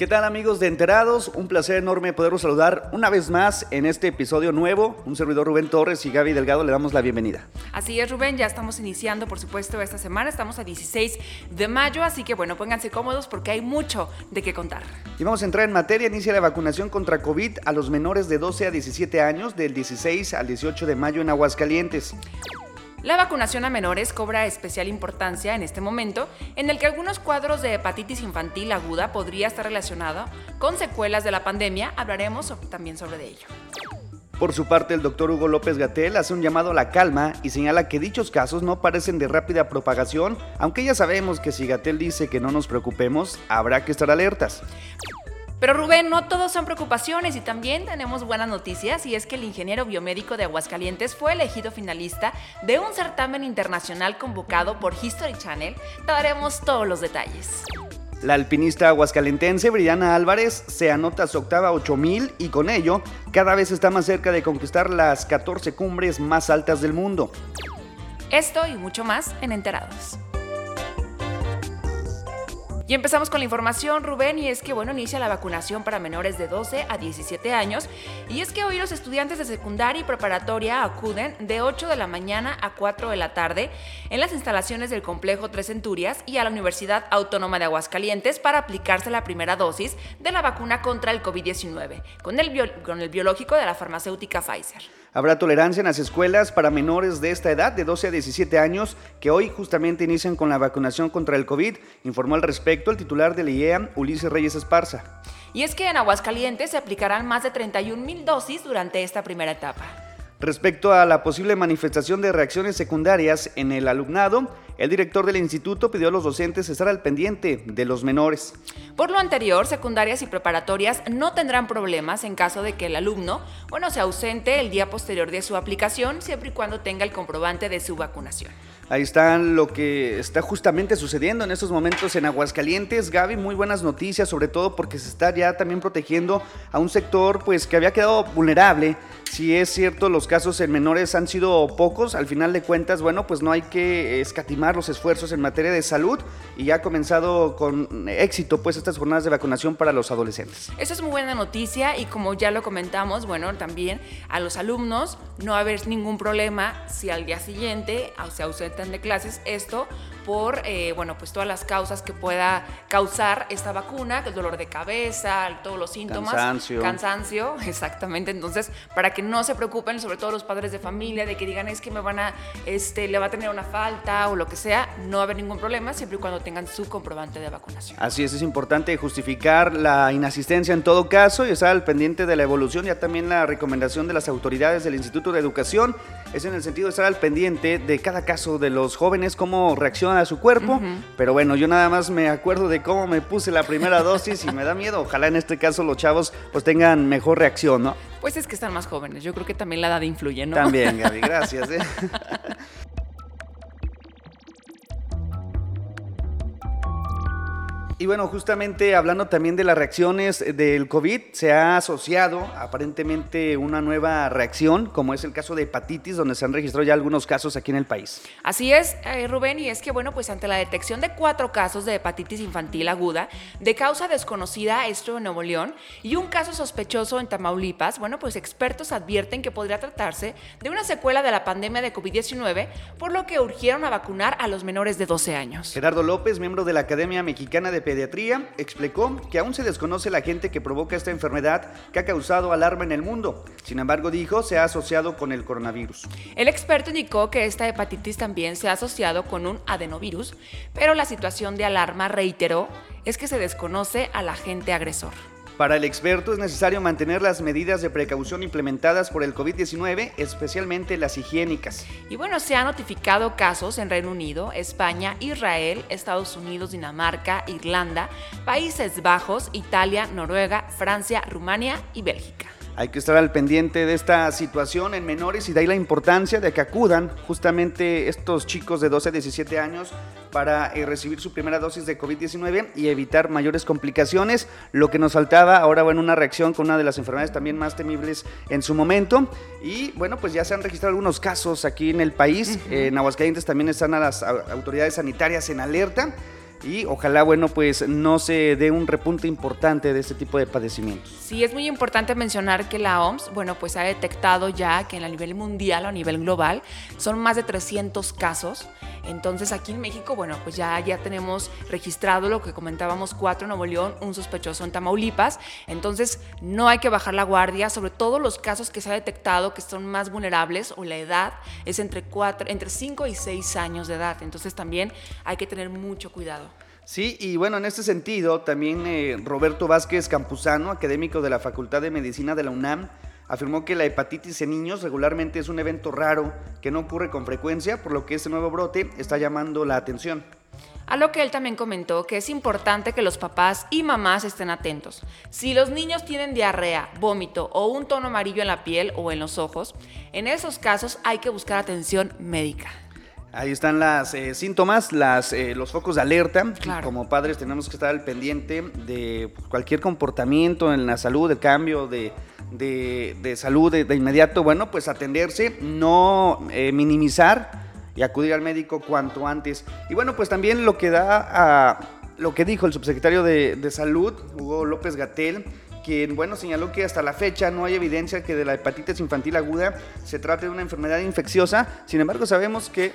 ¿Qué tal amigos de Enterados? Un placer enorme poderlos saludar una vez más en este episodio nuevo. Un servidor Rubén Torres y Gaby Delgado le damos la bienvenida. Así es Rubén, ya estamos iniciando por supuesto esta semana, estamos a 16 de mayo, así que bueno, pónganse cómodos porque hay mucho de qué contar. Y vamos a entrar en materia, inicia la vacunación contra COVID a los menores de 12 a 17 años del 16 al 18 de mayo en Aguascalientes. La vacunación a menores cobra especial importancia en este momento, en el que algunos cuadros de hepatitis infantil aguda podría estar relacionado con secuelas de la pandemia. Hablaremos también sobre ello. Por su parte, el doctor Hugo López Gatel hace un llamado a la calma y señala que dichos casos no parecen de rápida propagación, aunque ya sabemos que si Gatel dice que no nos preocupemos, habrá que estar alertas. Pero Rubén, no todos son preocupaciones y también tenemos buenas noticias y es que el ingeniero biomédico de Aguascalientes fue elegido finalista de un certamen internacional convocado por History Channel. Te daremos todos los detalles. La alpinista aguascalentense Briana Álvarez se anota su octava 8000 y con ello cada vez está más cerca de conquistar las 14 cumbres más altas del mundo. Esto y mucho más en Enterados. Y empezamos con la información, Rubén, y es que, bueno, inicia la vacunación para menores de 12 a 17 años. Y es que hoy los estudiantes de secundaria y preparatoria acuden de 8 de la mañana a 4 de la tarde en las instalaciones del complejo Tres Centurias y a la Universidad Autónoma de Aguascalientes para aplicarse la primera dosis de la vacuna contra el COVID-19 con el, con el biológico de la farmacéutica Pfizer. Habrá tolerancia en las escuelas para menores de esta edad, de 12 a 17 años, que hoy justamente inician con la vacunación contra el COVID, informó al respecto el titular del IEA, Ulises Reyes Esparza. Y es que en Aguascalientes se aplicarán más de 31 mil dosis durante esta primera etapa. Respecto a la posible manifestación de reacciones secundarias en el alumnado, el director del instituto pidió a los docentes estar al pendiente de los menores. Por lo anterior, secundarias y preparatorias no tendrán problemas en caso de que el alumno, bueno, se ausente el día posterior de su aplicación, siempre y cuando tenga el comprobante de su vacunación. Ahí está lo que está justamente sucediendo en estos momentos en Aguascalientes. Gaby, muy buenas noticias, sobre todo porque se está ya también protegiendo a un sector pues que había quedado vulnerable. Si es cierto, los casos en menores han sido pocos, al final de cuentas, bueno, pues no hay que escatimar los esfuerzos en materia de salud y ya ha comenzado con éxito pues estas jornadas de vacunación para los adolescentes. Eso es muy buena noticia y como ya lo comentamos, bueno, también a los alumnos no va a haber ningún problema si al día siguiente se ausenta de clases, esto por, eh, bueno, pues todas las causas que pueda causar esta vacuna, el dolor de cabeza, todos los síntomas. Cansancio. Cansancio, exactamente. Entonces, para que no se preocupen, sobre todo los padres de familia, de que digan es que me van a, este, le va a tener una falta o lo que sea, no va a haber ningún problema siempre y cuando tengan su comprobante de vacunación. Así es, es importante justificar la inasistencia en todo caso y estar al pendiente de la evolución. Ya también la recomendación de las autoridades del Instituto de Educación es en el sentido de estar al pendiente de cada caso de los jóvenes, cómo reaccionan a su cuerpo. Pero bueno, yo nada más me acuerdo de cómo me puse la primera dosis y me da miedo. Ojalá en este caso los chavos pues tengan mejor reacción, ¿no? Pues es que están más jóvenes. Yo creo que también la edad influye, ¿no? También, Gaby, gracias. ¿eh? Y bueno, justamente hablando también de las reacciones del COVID, se ha asociado aparentemente una nueva reacción, como es el caso de hepatitis, donde se han registrado ya algunos casos aquí en el país. Así es, eh, Rubén, y es que bueno, pues ante la detección de cuatro casos de hepatitis infantil aguda de causa desconocida, esto en Nuevo León, y un caso sospechoso en Tamaulipas, bueno, pues expertos advierten que podría tratarse de una secuela de la pandemia de COVID-19, por lo que urgieron a vacunar a los menores de 12 años. Gerardo López, miembro de la Academia Mexicana de Pediatría, explicó que aún se desconoce la gente que provoca esta enfermedad que ha causado alarma en el mundo. Sin embargo, dijo, se ha asociado con el coronavirus. El experto indicó que esta hepatitis también se ha asociado con un adenovirus, pero la situación de alarma, reiteró, es que se desconoce al agente agresor. Para el experto es necesario mantener las medidas de precaución implementadas por el COVID-19, especialmente las higiénicas. Y bueno, se han notificado casos en Reino Unido, España, Israel, Estados Unidos, Dinamarca, Irlanda, Países Bajos, Italia, Noruega, Francia, Rumania y Bélgica. Hay que estar al pendiente de esta situación en menores y de ahí la importancia de que acudan justamente estos chicos de 12 a 17 años para eh, recibir su primera dosis de COVID-19 y evitar mayores complicaciones. Lo que nos faltaba ahora, bueno, una reacción con una de las enfermedades también más temibles en su momento. Y bueno, pues ya se han registrado algunos casos aquí en el país. En Aguascalientes también están a las autoridades sanitarias en alerta y ojalá, bueno, pues no se dé un repunte importante de este tipo de padecimientos. Sí, es muy importante mencionar que la OMS, bueno, pues ha detectado ya que a nivel mundial o a nivel global son más de 300 casos. Entonces aquí en México, bueno, pues ya, ya tenemos registrado lo que comentábamos, cuatro en Nuevo León, un sospechoso en Tamaulipas. Entonces no hay que bajar la guardia, sobre todo los casos que se ha detectado que son más vulnerables o la edad es entre, cuatro, entre 5 y 6 años de edad. Entonces también hay que tener mucho cuidado. Sí, y bueno, en este sentido, también eh, Roberto Vázquez Campuzano, académico de la Facultad de Medicina de la UNAM, afirmó que la hepatitis en niños regularmente es un evento raro que no ocurre con frecuencia, por lo que este nuevo brote está llamando la atención. A lo que él también comentó que es importante que los papás y mamás estén atentos. Si los niños tienen diarrea, vómito o un tono amarillo en la piel o en los ojos, en esos casos hay que buscar atención médica. Ahí están los eh, síntomas, las, eh, los focos de alerta. Como padres tenemos que estar al pendiente de cualquier comportamiento en la salud, el cambio de, salud de, inmediato. Bueno, pues atenderse, no eh, minimizar y acudir al médico cuanto antes. Y bueno, pues también lo que da a lo que dijo el subsecretario de, de Salud, Hugo López Gatel, quien, bueno, señaló que hasta la fecha no hay evidencia que de la hepatitis infantil aguda se trate de una enfermedad infecciosa. Sin embargo, sabemos que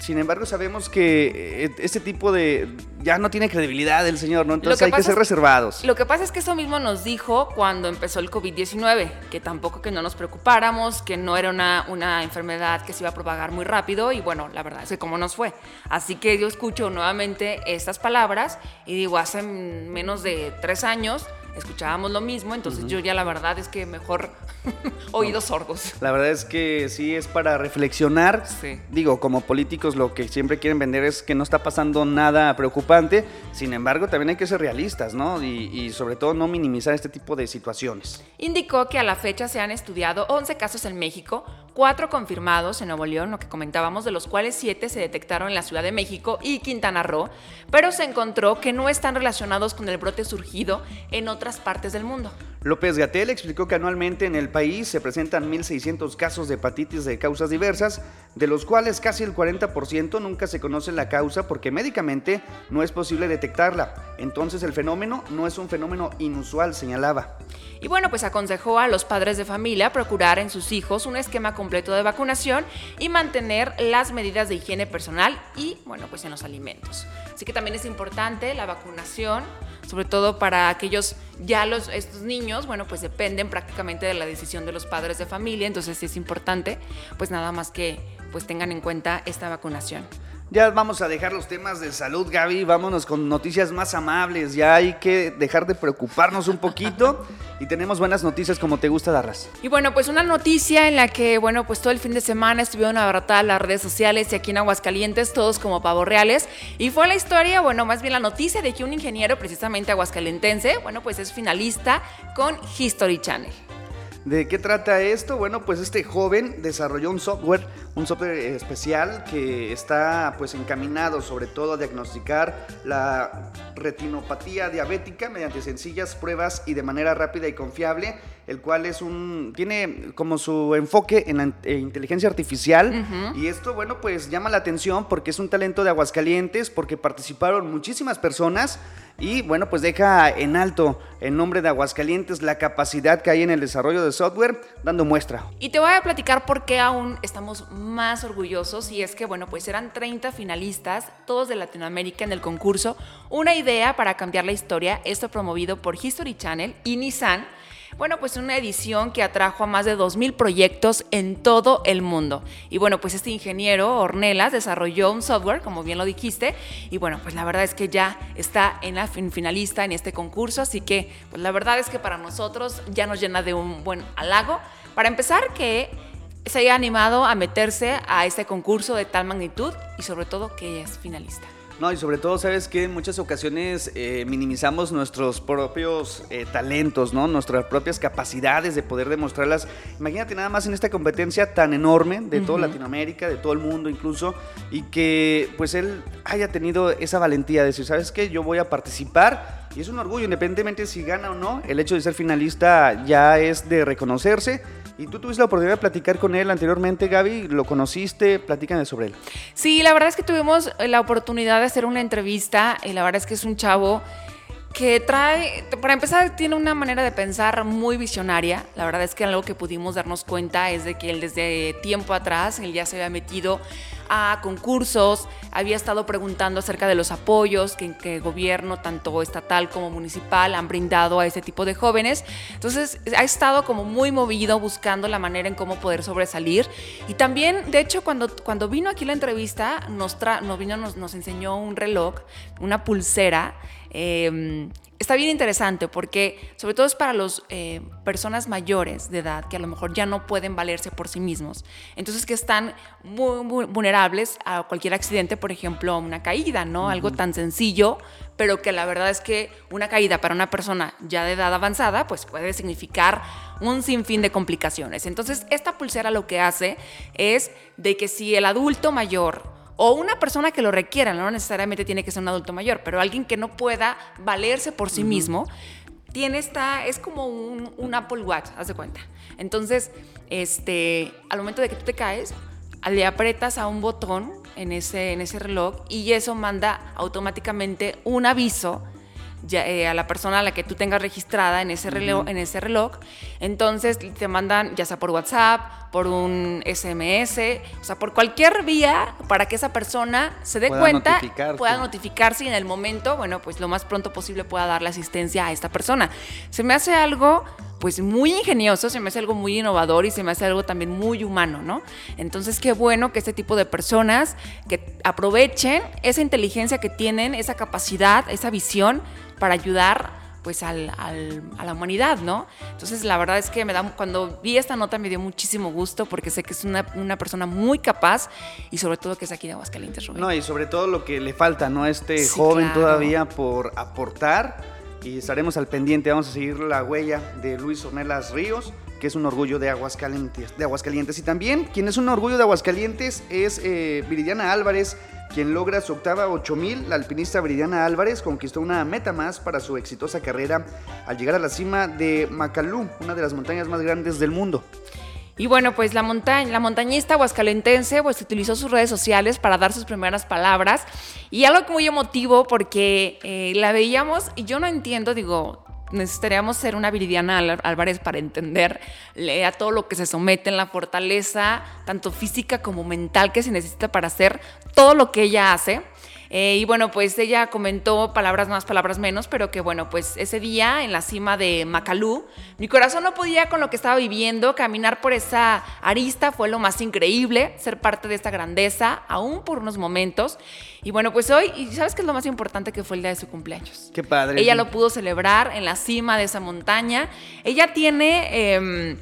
sin embargo, sabemos que eh, este tipo de ya no tiene credibilidad el señor, ¿no? Entonces hay que ser reservados. Lo que pasa es que eso mismo nos dijo cuando empezó el COVID-19, que tampoco que no nos preocupáramos, que no era una, una enfermedad que se iba a propagar muy rápido y bueno, la verdad es que cómo nos fue. Así que yo escucho nuevamente estas palabras y digo, hace menos de tres años escuchábamos lo mismo, entonces yo ya la verdad es que mejor oídos sordos. La verdad es que sí es para reflexionar. Digo, como políticos lo que siempre quieren vender es que no está pasando nada preocupante, sin embargo también hay que ser realistas, ¿no? Y, y sobre todo no minimizar este tipo de situaciones. Indicó que a la fecha se han estudiado 11 casos en México, cuatro confirmados en Nuevo León, lo que comentábamos, de los cuales siete se detectaron en la Ciudad de México y Quintana Roo, pero se encontró que no están relacionados con el brote surgido en otras partes del mundo. López Gatel explicó que anualmente en el país se presentan 1.600 casos de hepatitis de causas diversas, de los cuales casi el 40% nunca se conoce la causa porque médicamente no es posible detectarla. Entonces el fenómeno no es un fenómeno inusual, señalaba. Y bueno, pues aconsejó a los padres de familia procurar en sus hijos un esquema completo de vacunación y mantener las medidas de higiene personal y, bueno, pues en los alimentos. Así que también es importante la vacunación, sobre todo para aquellos, ya los, estos niños, bueno, pues dependen prácticamente de la decisión de los padres de familia, entonces sí es importante, pues nada más que pues tengan en cuenta esta vacunación. Ya vamos a dejar los temas de salud, Gaby. Vámonos con noticias más amables. Ya hay que dejar de preocuparnos un poquito. y tenemos buenas noticias como te gusta darlas. Y bueno, pues una noticia en la que, bueno, pues todo el fin de semana estuvieron abarrotadas las redes sociales y aquí en Aguascalientes, todos como pavos reales. Y fue la historia, bueno, más bien la noticia de que un ingeniero, precisamente aguascalentense, bueno, pues es finalista con History Channel. ¿De qué trata esto? Bueno, pues este joven desarrolló un software, un software especial que está pues encaminado sobre todo a diagnosticar la retinopatía diabética mediante sencillas pruebas y de manera rápida y confiable, el cual es un tiene como su enfoque en la eh, inteligencia artificial y esto bueno, pues llama la atención porque es un talento de Aguascalientes, porque participaron muchísimas personas y bueno, pues deja en alto en nombre de Aguascalientes la capacidad que hay en el desarrollo de software, dando muestra. Y te voy a platicar por qué aún estamos más orgullosos y es que bueno, pues eran 30 finalistas, todos de Latinoamérica en el concurso, una idea para cambiar la historia, esto promovido por History Channel y Nissan bueno, pues una edición que atrajo a más de 2.000 proyectos en todo el mundo. Y bueno, pues este ingeniero, Ornelas, desarrolló un software, como bien lo dijiste, y bueno, pues la verdad es que ya está en la finalista en este concurso, así que pues la verdad es que para nosotros ya nos llena de un buen halago. Para empezar, que se haya animado a meterse a este concurso de tal magnitud y sobre todo que es finalista. No, y sobre todo, sabes que en muchas ocasiones eh, minimizamos nuestros propios eh, talentos, ¿no? Nuestras propias capacidades de poder demostrarlas. Imagínate nada más en esta competencia tan enorme de toda Latinoamérica, de todo el mundo incluso, y que pues él haya tenido esa valentía de decir, ¿sabes qué? Yo voy a participar y es un orgullo, independientemente si gana o no, el hecho de ser finalista ya es de reconocerse. Y tú tuviste la oportunidad de platicar con él anteriormente, Gaby, lo conociste, platícame sobre él. Sí, la verdad es que tuvimos la oportunidad de hacer una entrevista y la verdad es que es un chavo que trae, para empezar, tiene una manera de pensar muy visionaria. La verdad es que algo que pudimos darnos cuenta es de que él desde tiempo atrás, él ya se había metido a concursos, había estado preguntando acerca de los apoyos que, que gobierno, tanto estatal como municipal, han brindado a ese tipo de jóvenes. Entonces, ha estado como muy movido buscando la manera en cómo poder sobresalir. Y también, de hecho, cuando, cuando vino aquí la entrevista, nos, nos, vino, nos, nos enseñó un reloj, una pulsera Em, está bien interesante porque sobre todo es para las eh, personas mayores de edad que a lo mejor ya no pueden valerse por sí mismos. Entonces que están muy, vulnerables a cualquier accidente, por ejemplo, una caída, ¿no? Algo tan sencillo, pero que la verdad es que una caída para una persona ya de edad avanzada pues puede significar un sinfín de complicaciones. Entonces esta pulsera lo que hace es de que si el adulto mayor o una persona que lo requiera, no necesariamente tiene que ser un adulto mayor, pero alguien que no pueda valerse por sí mismo, tiene esta, es como un, Apple Watch, haz de cuenta. Entonces, este, al momento de que tú te caes, le apretas a un botón en ese, en ese reloj y eso manda automáticamente un aviso eh, a la persona a la que tú tengas registrada en ese, reloj, en ese reloj. Entonces te mandan ya sea por WhatsApp, por un SMS, o sea, por cualquier vía para que esa persona se dé cuenta, pueda notificarse y en el momento, bueno, pues lo más pronto posible pueda darle asistencia a esta persona. Se me hace algo pues muy ingenioso, se me hace algo muy innovador y se me hace algo también muy humano, ¿no? Entonces, qué bueno que este tipo de personas que aprovechen esa inteligencia que tienen, esa capacidad, esa visión para ayudar pues al, a la humanidad, ¿no? Entonces la verdad es que me da, cuando vi esta nota me dio muchísimo gusto porque sé que es una, una persona muy capaz y sobre todo que es aquí de Aguascalientes, Rubén. No, y sobre todo lo que le falta, ¿no? Este joven todavía por aportar y estaremos al pendiente. Vamos a seguir la huella de Luis Ornelas Ríos, que es un orgullo de Aguascalientes. De Aguascalientes. Y también, quien es un orgullo de Aguascalientes es eh, Viridiana Álvarez, quien logra su octava 8000. La alpinista Viridiana Álvarez conquistó una meta más para su exitosa carrera al llegar a la cima de Macalú, una de las montañas más grandes del mundo. Y bueno, pues la, montaña, la montañista huascalentense pues utilizó sus redes sociales para dar sus primeras palabras y algo muy emotivo porque eh, la veíamos y yo no entiendo, digo, necesitaríamos ser una Viridiana Álvarez para entender a todo lo que se somete en la fortaleza, tanto física como mental que se necesita para hacer todo lo que ella hace. Eh, y bueno, pues ella comentó palabras más, palabras menos, pero que bueno, pues ese día en la cima de Macalú, mi corazón no podía con lo que estaba viviendo, caminar por esa arista fue lo más increíble, ser parte de esta grandeza, aún por unos momentos. Y bueno, pues hoy, ¿y sabes qué es lo más importante que fue el día de su cumpleaños? Qué padre. Ella lo pudo celebrar en la cima de esa montaña. Ella tiene, em,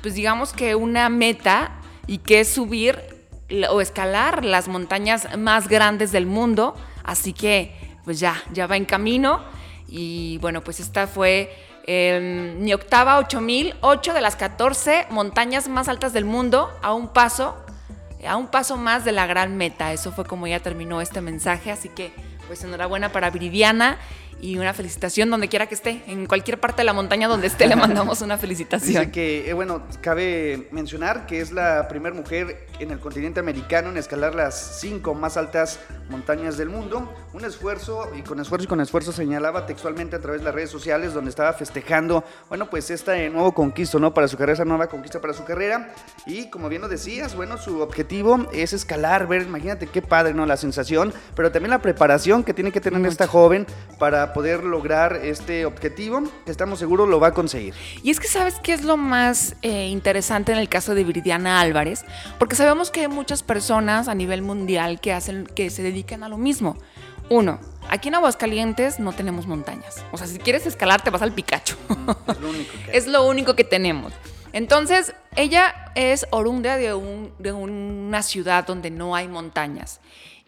pues digamos que una meta y que es subir o escalar las montañas más grandes del mundo. Así que, pues ya, ya va en camino. Y bueno, pues esta fue em, mi octava 8000, 8 de las 14 montañas más altas del mundo, a un paso, a un paso más de la gran meta. Eso fue como ya terminó este mensaje. Así que, pues enhorabuena para Viridiana y una felicitación donde quiera que esté, en cualquier parte de la montaña donde esté le mandamos una felicitación. Dice que, eh, bueno, cabe mencionar que es la primera mujer en el continente americano en escalar las cinco más altas montañas del mundo. Un esfuerzo, y con esfuerzo y con esfuerzo señalaba textualmente a través de las redes sociales donde estaba festejando, bueno, pues este nuevo conquisto, ¿no? Para su carrera, esa nueva conquista para su carrera. Y como bien lo decías, bueno, su objetivo es escalar, ver, imagínate qué padre, ¿no? La sensación, pero también la preparación que tiene que tener esta joven para poder lograr este objetivo, que estamos seguros lo va a conseguir. Y es que sabes qué es lo más eh, interesante en el caso de Viridiana Álvarez, porque sabemos que hay muchas personas a nivel mundial que hacen, que se dedican a lo mismo. Uno, aquí en Aguascalientes no tenemos montañas. O sea, si quieres escalar, te vas al Picacho. Es lo único que, es lo único que tenemos. Entonces, ella es orunda de, un, de una ciudad donde no hay montañas.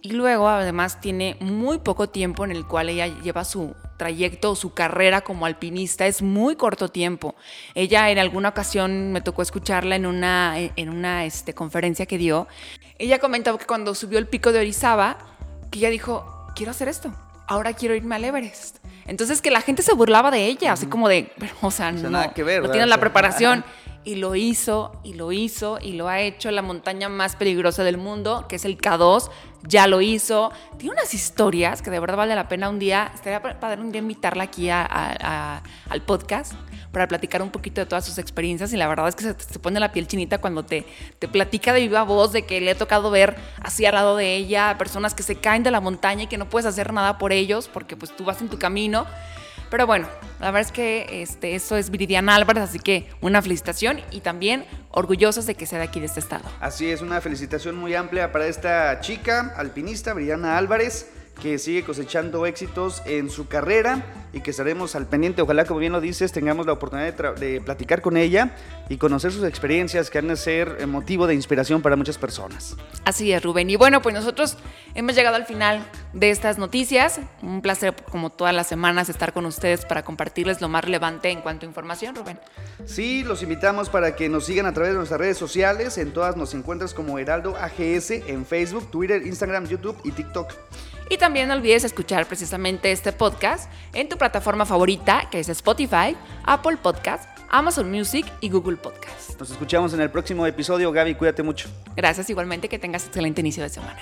Y luego además tiene muy poco tiempo en el cual ella lleva su trayecto o su carrera como alpinista, es muy corto tiempo. Ella en alguna ocasión me tocó escucharla en una, en una este, conferencia que dio. Ella comentaba que cuando subió el pico de Orizaba, que ella dijo, quiero hacer esto, ahora quiero irme al Everest. Entonces que la gente se burlaba de ella, así como de, o sea, no, nada que ver, no tienen la preparación. Y lo hizo, y lo hizo, y lo ha hecho la montaña más peligrosa del mundo, que es el K2. Ya lo hizo. Tiene unas historias que de verdad vale la pena un día, estaría para un día invitarla aquí al podcast para platicar un poquito de todas sus experiencias y la verdad es que se te pone la piel chinita cuando te, te platica de viva voz de que le ha tocado ver así al lado de ella personas que se caen de la montaña y que no puedes hacer nada por ellos porque pues tú vas en tu camino. Pero bueno, la verdad es que este, eso es Viridiana Álvarez, así que una felicitación y también orgullosos de que sea de aquí de este estado. Así es, una felicitación muy amplia para esta chica alpinista, Viridiana Álvarez que sigue cosechando éxitos en su carrera y que estaremos al pendiente. Ojalá, como bien lo dices, tengamos la oportunidad de, platicar con ella y conocer sus experiencias que han de ser motivo de inspiración para muchas personas. Así es, Rubén. Y bueno, pues nosotros hemos llegado al final de estas noticias. Un placer, como todas las semanas, estar con ustedes para compartirles lo más relevante en cuanto a información, Rubén. Sí, los invitamos para que nos sigan a través de nuestras redes sociales. En todas nos encuentras como Heraldo AGS en Facebook, Twitter, Instagram, YouTube y TikTok. Y también no olvides escuchar precisamente este podcast en tu plataforma favorita, que es Spotify, Apple Podcast, Amazon Music y Google Podcast. Nos escuchamos en el próximo episodio. Gaby, cuídate mucho. Gracias igualmente, que tengas excelente inicio de semana.